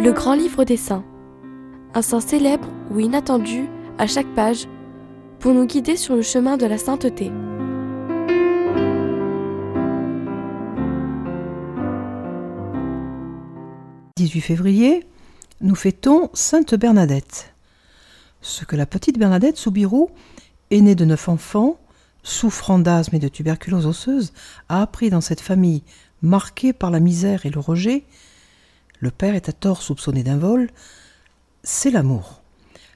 Le grand livre des saints. Un saint célèbre ou inattendu à chaque page pour nous guider sur le chemin de la sainteté. « 18 février, nous fêtons Sainte Bernadette. Ce que la petite Bernadette Soubirou, aînée de neuf enfants, souffrant d'asthme et de tuberculose osseuse, a appris dans cette famille marquée par la misère et le rejet, le père est à tort soupçonné d'un vol, c'est l'amour.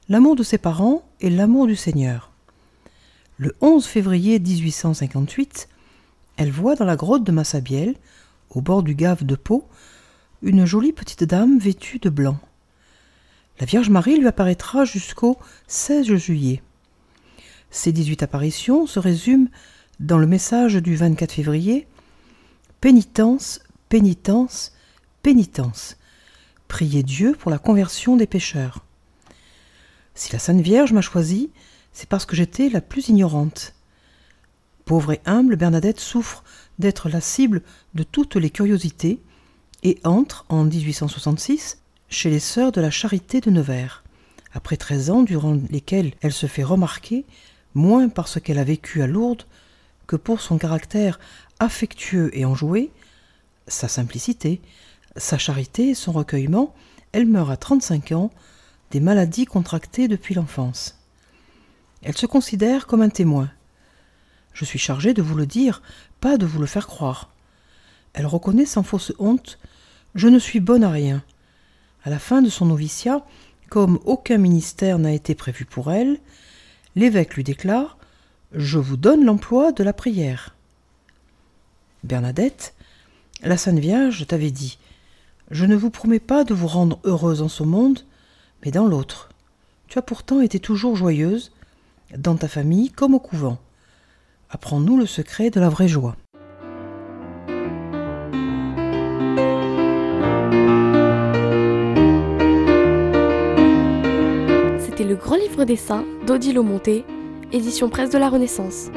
L'amour de ses parents et l'amour du Seigneur. Le 11 février 1858, elle voit dans la grotte de Massabielle, au bord du gave de Pau, une jolie petite dame vêtue de blanc. La Vierge Marie lui apparaîtra jusqu'au 16 juillet. Ces 18 apparitions se résument dans le message du 24 février Pénitence, pénitence, pénitence. Priez Dieu pour la conversion des pécheurs. Si la Sainte Vierge m'a choisie, c'est parce que j'étais la plus ignorante. Pauvre et humble, Bernadette souffre d'être la cible de toutes les curiosités et entre en 1866 chez les sœurs de la Charité de Nevers. Après treize ans durant lesquels elle se fait remarquer, moins par ce qu'elle a vécu à Lourdes que pour son caractère affectueux et enjoué, sa simplicité, sa charité et son recueillement, elle meurt à 35 ans des maladies contractées depuis l'enfance. Elle se considère comme un témoin. Je suis chargé de vous le dire, pas de vous le faire croire. Elle reconnaît sans fausse honte Je ne suis bonne à rien. À la fin de son noviciat, comme aucun ministère n'a été prévu pour elle, l'évêque lui déclare Je vous donne l'emploi de la prière. Bernadette, la Sainte Vierge t'avait dit Je ne vous promets pas de vous rendre heureuse en ce monde, mais dans l'autre. Tu as pourtant été toujours joyeuse, dans ta famille comme au couvent. Apprends-nous le secret de la vraie joie. C'était le grand livre des saints d'Odile Monté, édition presse de la Renaissance.